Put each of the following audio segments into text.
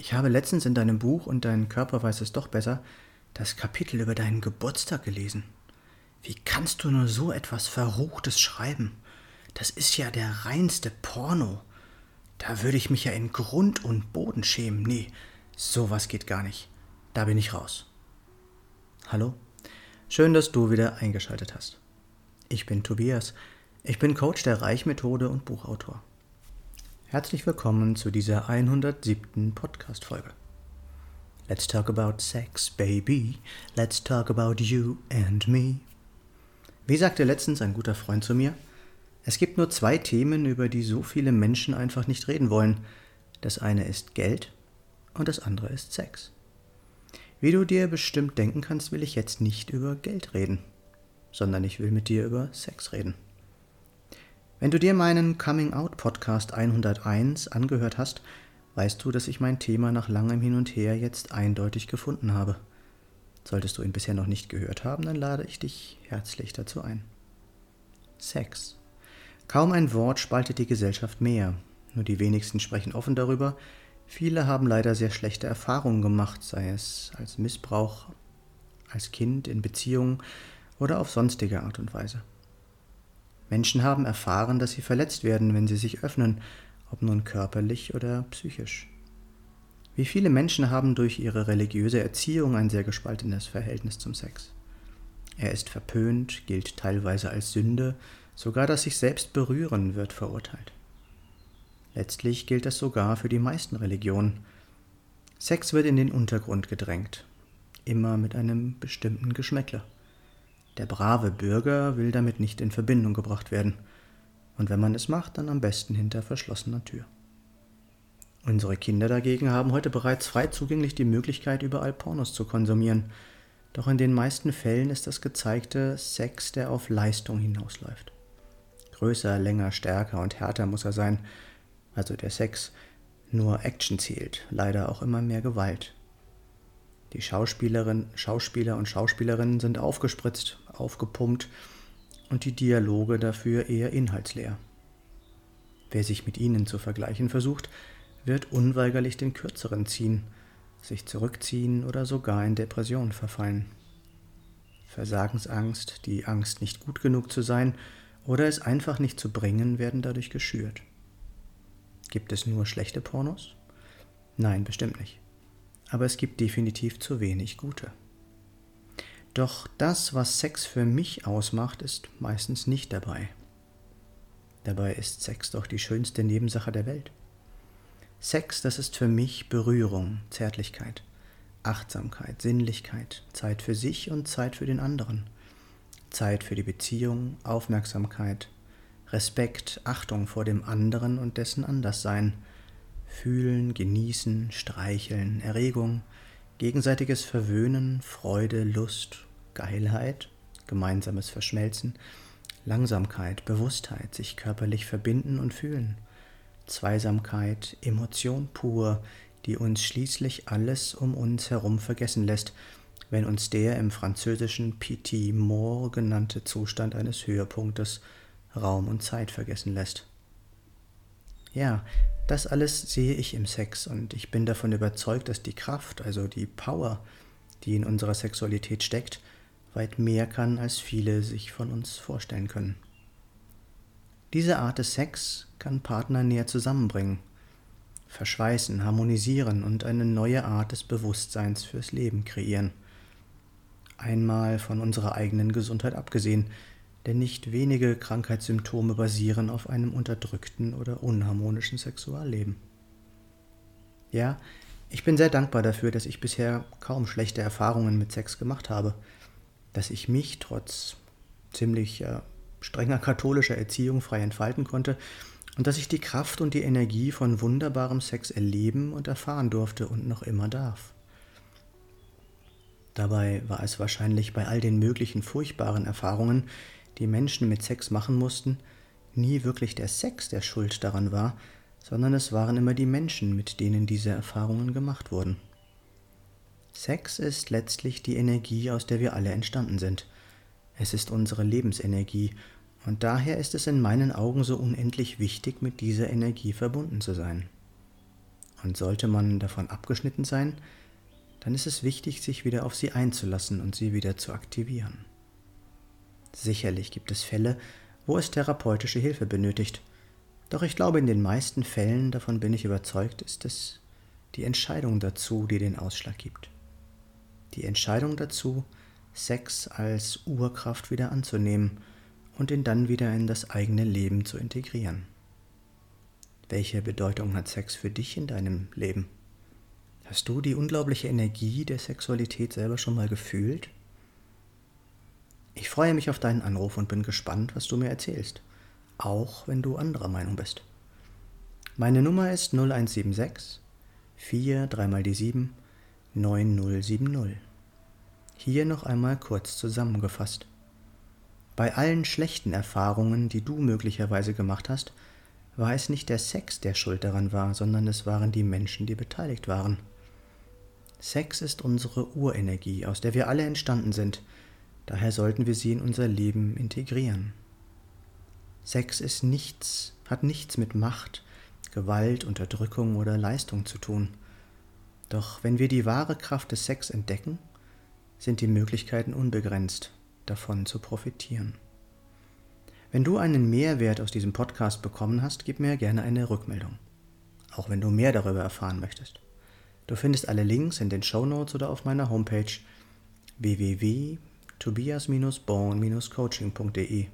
Ich habe letztens in deinem Buch und dein Körper weiß es doch besser das Kapitel über deinen Geburtstag gelesen. Wie kannst du nur so etwas Verruchtes schreiben? Das ist ja der reinste Porno. Da würde ich mich ja in Grund und Boden schämen. Nee, sowas geht gar nicht. Da bin ich raus. Hallo? Schön, dass du wieder eingeschaltet hast. Ich bin Tobias. Ich bin Coach der Reichmethode und Buchautor. Herzlich willkommen zu dieser 107. Podcast-Folge. Let's talk about sex, baby. Let's talk about you and me. Wie sagte letztens ein guter Freund zu mir, es gibt nur zwei Themen, über die so viele Menschen einfach nicht reden wollen. Das eine ist Geld und das andere ist Sex. Wie du dir bestimmt denken kannst, will ich jetzt nicht über Geld reden, sondern ich will mit dir über Sex reden. Wenn du dir meinen Coming Out Podcast 101 angehört hast, weißt du, dass ich mein Thema nach langem Hin und Her jetzt eindeutig gefunden habe. Solltest du ihn bisher noch nicht gehört haben, dann lade ich dich herzlich dazu ein. Sex. Kaum ein Wort spaltet die Gesellschaft mehr, nur die wenigsten sprechen offen darüber. Viele haben leider sehr schlechte Erfahrungen gemacht, sei es als Missbrauch, als Kind, in Beziehungen oder auf sonstige Art und Weise. Menschen haben erfahren, dass sie verletzt werden, wenn sie sich öffnen, ob nun körperlich oder psychisch. Wie viele Menschen haben durch ihre religiöse Erziehung ein sehr gespaltenes Verhältnis zum Sex. Er ist verpönt, gilt teilweise als Sünde, sogar das sich selbst berühren wird verurteilt. Letztlich gilt das sogar für die meisten Religionen. Sex wird in den Untergrund gedrängt, immer mit einem bestimmten Geschmäckle. Der brave Bürger will damit nicht in Verbindung gebracht werden. Und wenn man es macht, dann am besten hinter verschlossener Tür. Unsere Kinder dagegen haben heute bereits frei zugänglich die Möglichkeit, überall Pornos zu konsumieren. Doch in den meisten Fällen ist das gezeigte Sex, der auf Leistung hinausläuft. Größer, länger, stärker und härter muss er sein. Also der Sex. Nur Action zählt, leider auch immer mehr Gewalt. Die Schauspielerin, Schauspieler und Schauspielerinnen sind aufgespritzt, aufgepumpt und die Dialoge dafür eher inhaltsleer. Wer sich mit ihnen zu vergleichen versucht, wird unweigerlich den kürzeren ziehen, sich zurückziehen oder sogar in Depression verfallen. Versagensangst, die Angst, nicht gut genug zu sein oder es einfach nicht zu bringen, werden dadurch geschürt. Gibt es nur schlechte Pornos? Nein, bestimmt nicht aber es gibt definitiv zu wenig gute. Doch das, was Sex für mich ausmacht, ist meistens nicht dabei. Dabei ist Sex doch die schönste Nebensache der Welt. Sex, das ist für mich Berührung, Zärtlichkeit, Achtsamkeit, Sinnlichkeit, Zeit für sich und Zeit für den anderen, Zeit für die Beziehung, Aufmerksamkeit, Respekt, Achtung vor dem anderen und dessen Anderssein, Fühlen, Genießen, Streicheln, Erregung, gegenseitiges Verwöhnen, Freude, Lust, Geilheit, gemeinsames Verschmelzen, Langsamkeit, Bewusstheit, sich körperlich verbinden und fühlen, Zweisamkeit, Emotion pur, die uns schließlich alles um uns herum vergessen lässt, wenn uns der im französischen Petit Mort genannte Zustand eines Höhepunktes Raum und Zeit vergessen lässt. Ja, das alles sehe ich im Sex und ich bin davon überzeugt, dass die Kraft, also die Power, die in unserer Sexualität steckt, weit mehr kann, als viele sich von uns vorstellen können. Diese Art des Sex kann Partner näher zusammenbringen, verschweißen, harmonisieren und eine neue Art des Bewusstseins fürs Leben kreieren. Einmal von unserer eigenen Gesundheit abgesehen, denn nicht wenige Krankheitssymptome basieren auf einem unterdrückten oder unharmonischen Sexualleben. Ja, ich bin sehr dankbar dafür, dass ich bisher kaum schlechte Erfahrungen mit Sex gemacht habe, dass ich mich trotz ziemlich äh, strenger katholischer Erziehung frei entfalten konnte und dass ich die Kraft und die Energie von wunderbarem Sex erleben und erfahren durfte und noch immer darf. Dabei war es wahrscheinlich bei all den möglichen furchtbaren Erfahrungen, die Menschen mit Sex machen mussten, nie wirklich der Sex der Schuld daran war, sondern es waren immer die Menschen, mit denen diese Erfahrungen gemacht wurden. Sex ist letztlich die Energie, aus der wir alle entstanden sind. Es ist unsere Lebensenergie, und daher ist es in meinen Augen so unendlich wichtig, mit dieser Energie verbunden zu sein. Und sollte man davon abgeschnitten sein, dann ist es wichtig, sich wieder auf sie einzulassen und sie wieder zu aktivieren. Sicherlich gibt es Fälle, wo es therapeutische Hilfe benötigt, doch ich glaube, in den meisten Fällen, davon bin ich überzeugt, ist es die Entscheidung dazu, die den Ausschlag gibt. Die Entscheidung dazu, Sex als Urkraft wieder anzunehmen und ihn dann wieder in das eigene Leben zu integrieren. Welche Bedeutung hat Sex für dich in deinem Leben? Hast du die unglaubliche Energie der Sexualität selber schon mal gefühlt? Ich freue mich auf deinen Anruf und bin gespannt, was du mir erzählst, auch wenn du anderer Meinung bist. Meine Nummer ist 0176 4 3 mal die 7 9070. Hier noch einmal kurz zusammengefasst. Bei allen schlechten Erfahrungen, die du möglicherweise gemacht hast, war es nicht der Sex, der schuld daran war, sondern es waren die Menschen, die beteiligt waren. Sex ist unsere Urenergie, aus der wir alle entstanden sind, daher sollten wir sie in unser Leben integrieren. Sex ist nichts, hat nichts mit Macht, Gewalt, Unterdrückung oder Leistung zu tun. Doch wenn wir die wahre Kraft des Sex entdecken, sind die Möglichkeiten unbegrenzt, davon zu profitieren. Wenn du einen Mehrwert aus diesem Podcast bekommen hast, gib mir gerne eine Rückmeldung. Auch wenn du mehr darüber erfahren möchtest. Du findest alle Links in den Show Notes oder auf meiner Homepage www.tobias-born-coaching.de.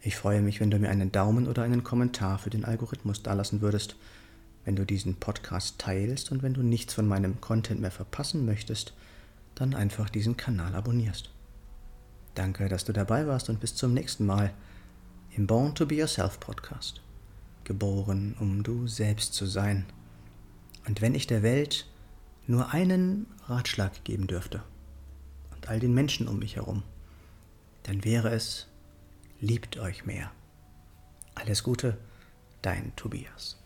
Ich freue mich, wenn du mir einen Daumen oder einen Kommentar für den Algorithmus dalassen würdest, wenn du diesen Podcast teilst und wenn du nichts von meinem Content mehr verpassen möchtest, dann einfach diesen Kanal abonnierst. Danke, dass du dabei warst und bis zum nächsten Mal im Born to Be Yourself Podcast. Geboren, um du selbst zu sein. Und wenn ich der Welt nur einen Ratschlag geben dürfte und all den Menschen um mich herum, dann wäre es, liebt euch mehr. Alles Gute, dein Tobias.